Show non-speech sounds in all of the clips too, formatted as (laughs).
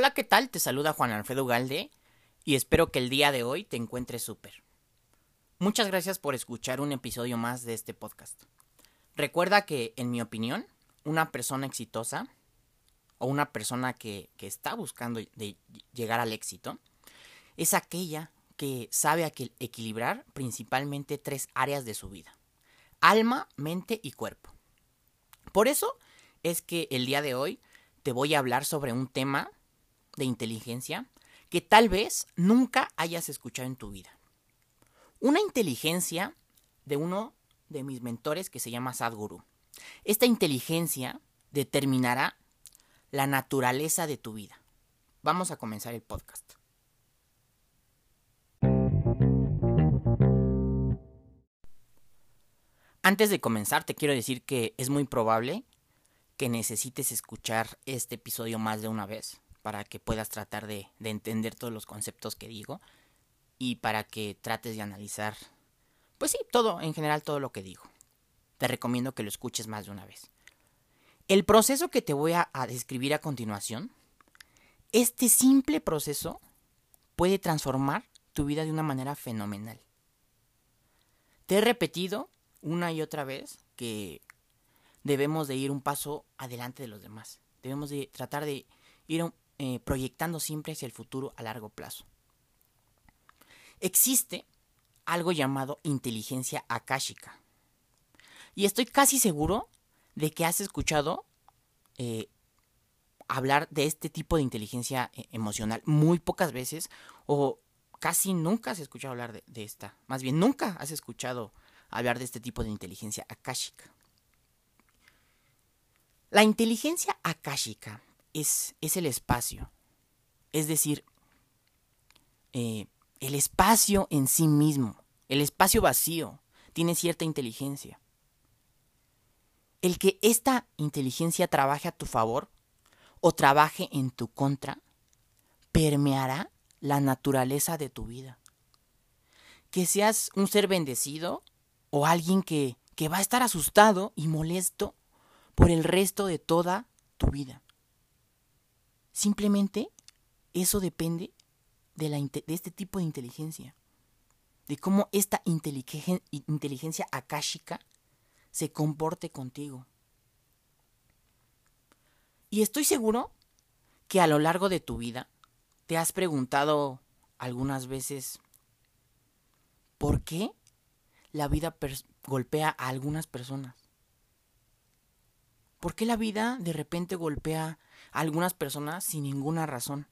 Hola, ¿qué tal? Te saluda Juan Alfredo Galde y espero que el día de hoy te encuentres súper. Muchas gracias por escuchar un episodio más de este podcast. Recuerda que, en mi opinión, una persona exitosa o una persona que, que está buscando de llegar al éxito es aquella que sabe equilibrar principalmente tres áreas de su vida. Alma, mente y cuerpo. Por eso es que el día de hoy te voy a hablar sobre un tema de inteligencia que tal vez nunca hayas escuchado en tu vida. Una inteligencia de uno de mis mentores que se llama Sadhguru. Esta inteligencia determinará la naturaleza de tu vida. Vamos a comenzar el podcast. Antes de comenzar, te quiero decir que es muy probable que necesites escuchar este episodio más de una vez para que puedas tratar de, entender todos los conceptos que digo y para que trates de analizar, pues sí, todo, en general todo lo que digo. Te recomiendo que lo escuches más de una vez. El proceso que te voy a, a describir a continuación, este simple proceso puede transformar tu vida de una manera fenomenal. Te he repetido una y otra vez que debemos de ir un paso adelante de los demás. Debemos de tratar de ir eh, proyectando siempre hacia el futuro a largo plazo. Existe algo llamado inteligencia akáshica. Y estoy casi seguro de que has escuchado eh, hablar de este tipo de inteligencia eh, emocional muy pocas veces o casi nunca has escuchado hablar de, de, esta. Más bien, nunca has escuchado hablar de este tipo de inteligencia akáshica. La inteligencia akáshica es, el espacio. Es decir, eh, el espacio en sí mismo, el espacio vacío, tiene cierta inteligencia. El que esta inteligencia trabaje a tu favor o trabaje en tu contra, permeará la naturaleza de tu vida. Que seas un ser bendecido o alguien que, que va a estar asustado y molesto por el resto de toda tu vida. Simplemente eso depende de, la, de este tipo de inteligencia. De cómo esta inteligencia, akáshica se comporte contigo. Y estoy seguro que a lo largo de tu vida te has preguntado algunas veces, ¿por qué la vida golpea a algunas personas? ¿Por qué la vida de repente golpea a algunas personas sin ninguna razón?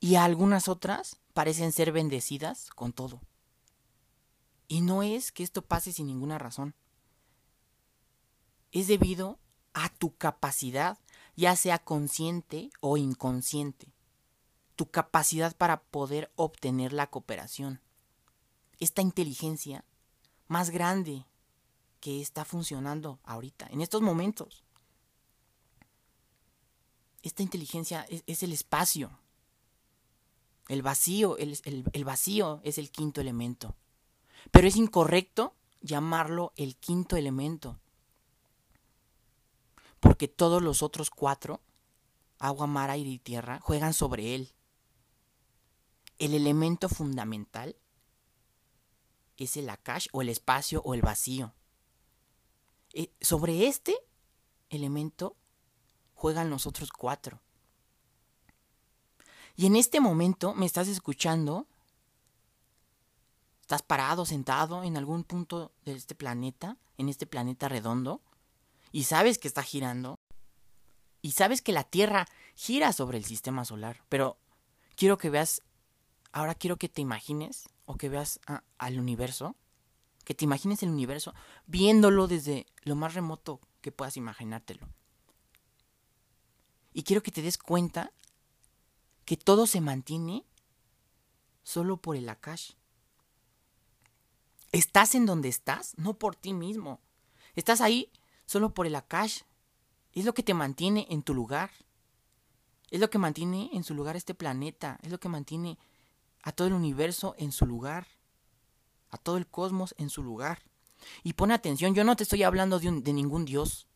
Y a algunas otras parecen ser bendecidas con todo. Y no es que esto pase sin ninguna razón. Es debido a tu capacidad, ya sea consciente o inconsciente. Tu capacidad para poder obtener la cooperación. Esta inteligencia más grande que está funcionando ahorita, en estos momentos. Esta inteligencia es, el espacio. El vacío, el, el vacío es el quinto elemento. Pero es incorrecto llamarlo el quinto elemento. Porque todos los otros cuatro, agua, mar, aire y tierra, juegan sobre él. El elemento fundamental es el akash o el espacio o el vacío. Eh, sobre este elemento juegan los otros cuatro. Y en este momento me estás escuchando, estás parado, sentado en algún punto de este planeta, en este planeta redondo, y sabes que está girando, y sabes que la Tierra gira sobre el sistema solar, pero quiero que veas, ahora quiero que te imagines o que veas al universo que te imagines el universo viéndolo desde lo más remoto que puedas imaginártelo. Y quiero que te des cuenta que todo se mantiene solo por el Akash. Estás en donde estás, no por ti mismo. Estás ahí solo por el Akash. Es lo que te mantiene en tu lugar. Es lo que mantiene en su lugar este planeta. Es lo que mantiene a todo el universo en su lugar a todo el cosmos en su lugar. Y pon atención, yo no te estoy hablando de, de ningún Dios.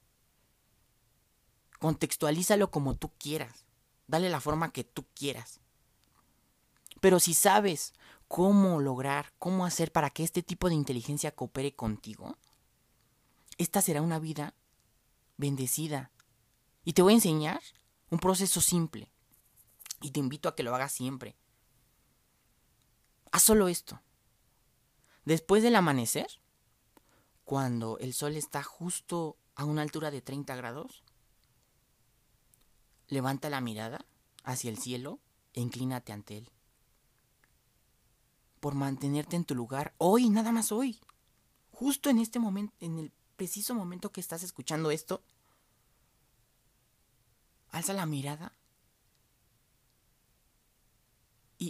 Contextualízalo como tú quieras. dale la forma que tú quieras. Pero si sabes cómo lograr, cómo hacer para que este tipo de inteligencia coopere contigo, esta será una vida bendecida. Y te voy a enseñar un proceso simple. Y te invito a que lo hagas siempre. Haz solo esto. Después del amanecer, cuando el sol está justo a una altura de 30 grados, levanta la mirada hacia el cielo e inclínate ante él. Por mantenerte en tu lugar, hoy, nada más hoy, justo en este momento, en el preciso momento que estás escuchando esto, alza la mirada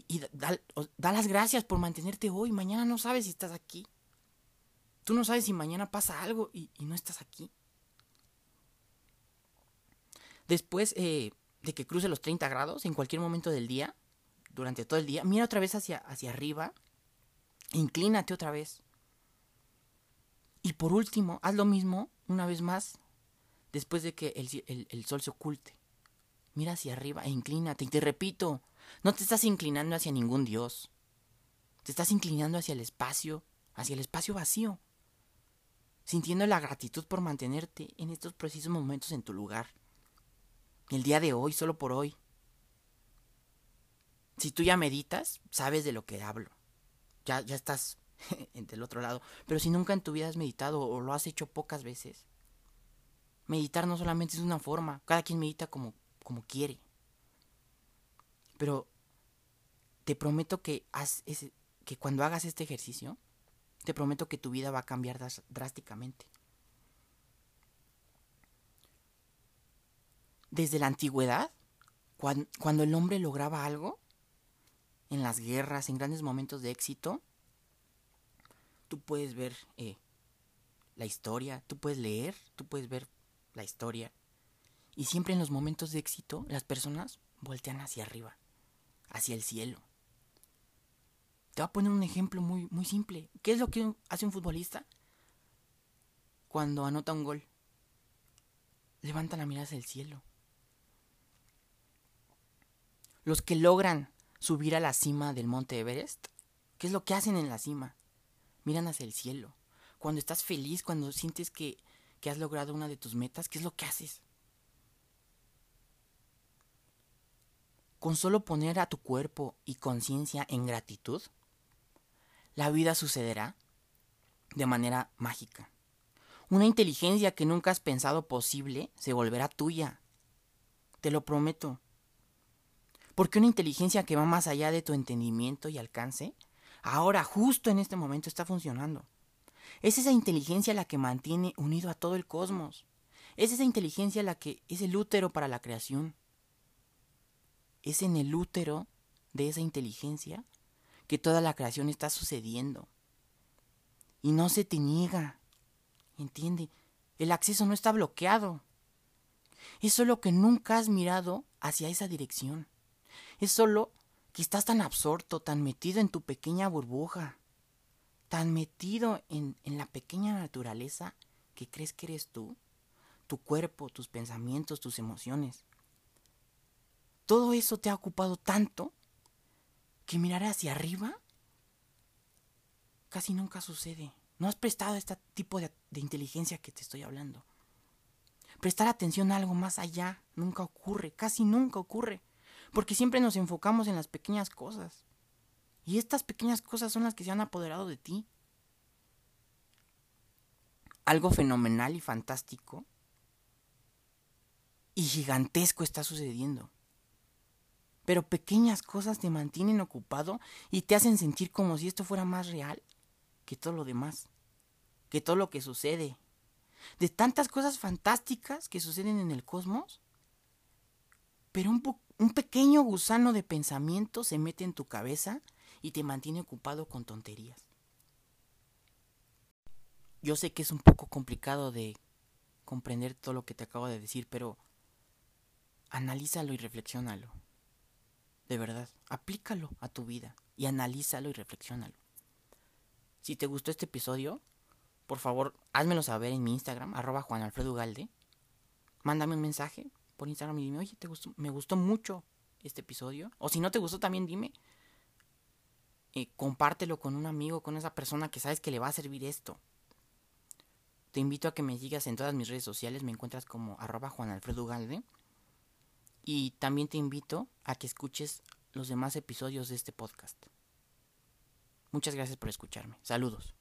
y, da, las gracias por mantenerte hoy. Mañana no sabes si estás aquí. Tú no sabes si mañana pasa algo y, no estás aquí. Después eh, de que cruce los 30 grados, en cualquier momento del día, durante todo el día, mira otra vez hacia, hacia arriba, inclínate otra vez. Y por último, haz lo mismo una vez más después de que el sol se oculte. Mira hacia arriba e inclínate. Y te repito, no te estás inclinando hacia ningún Dios. Te estás inclinando hacia el espacio, hacia el espacio vacío. Sintiendo la gratitud por mantenerte en estos precisos momentos en tu lugar. El día de hoy, solo por hoy. Si tú ya meditas, sabes de lo que hablo. Ya, ya estás (laughs) del otro lado. Pero si nunca en tu vida has meditado o lo has hecho pocas veces, meditar no solamente es una forma. Cada quien medita como como quiere. Pero te prometo que, cuando hagas este ejercicio, te prometo que tu vida va a cambiar drásticamente. Desde la antigüedad, cuando, el hombre lograba algo, en las guerras, en grandes momentos de éxito, tú puedes ver eh, la historia, tú puedes leer, tú puedes ver la historia y siempre en los momentos de éxito, las personas voltean hacia arriba, hacia el cielo. Te voy a poner un ejemplo muy, muy simple. ¿Qué es lo que hace un futbolista cuando anota un gol? Levanta la mirada hacia el cielo. Los que logran subir a la cima del monte Everest, ¿qué es lo que hacen en la cima? Miran hacia el cielo. Cuando estás feliz, cuando sientes que, que has logrado una de tus metas, ¿qué es lo que haces? Con solo poner a tu cuerpo y conciencia en gratitud, la vida sucederá de manera mágica. Una inteligencia que nunca has pensado posible se volverá tuya. Te lo prometo. Porque una inteligencia que va más allá de tu entendimiento y alcance, ahora, justo en este momento, está funcionando. Es esa inteligencia la que mantiene unido a todo el cosmos. Es esa inteligencia la que es el útero para la creación es en el útero de esa inteligencia que toda la creación está sucediendo. Y no se te niega. ¿Entiende? El acceso no está bloqueado. Es solo que nunca has mirado hacia esa dirección. Es solo que estás tan absorto, tan metido en tu pequeña burbuja, tan metido en, en la pequeña naturaleza que crees que eres tú, tu cuerpo, tus pensamientos, tus emociones. Todo eso te ha ocupado tanto que mirar hacia arriba casi nunca sucede. No has prestado este tipo de, inteligencia que te estoy hablando. Prestar atención a algo más allá nunca ocurre, casi nunca ocurre, porque siempre nos enfocamos en las pequeñas cosas. Y estas pequeñas cosas son las que se han apoderado de ti. Algo fenomenal y fantástico y gigantesco está sucediendo. Pero pequeñas cosas te mantienen ocupado y te hacen sentir como si esto fuera más real que todo lo demás, que todo lo que sucede. De tantas cosas fantásticas que suceden en el cosmos, pero un, un pequeño gusano de pensamiento se mete en tu cabeza y te mantiene ocupado con tonterías. Yo sé que es un poco complicado de comprender todo lo que te acabo de decir, pero analízalo y reflexiónalo de verdad, aplícalo a tu vida y analízalo y reflexionalo. Si te gustó este episodio, por favor, házmelo saber en mi Instagram, arroba Juan Alfredo Ugalde. Mándame un mensaje por Instagram y dime, oye, me gustó mucho este episodio. O si no te gustó, también dime. Eh, compártelo con un amigo, con esa persona que sabes que le va a servir esto. Te invito a que me sigas en todas mis redes sociales. Me encuentras como arroba Juan Alfredo Ugalde. Y también te invito a que escuches los demás episodios de este podcast. Muchas gracias por escucharme. Saludos.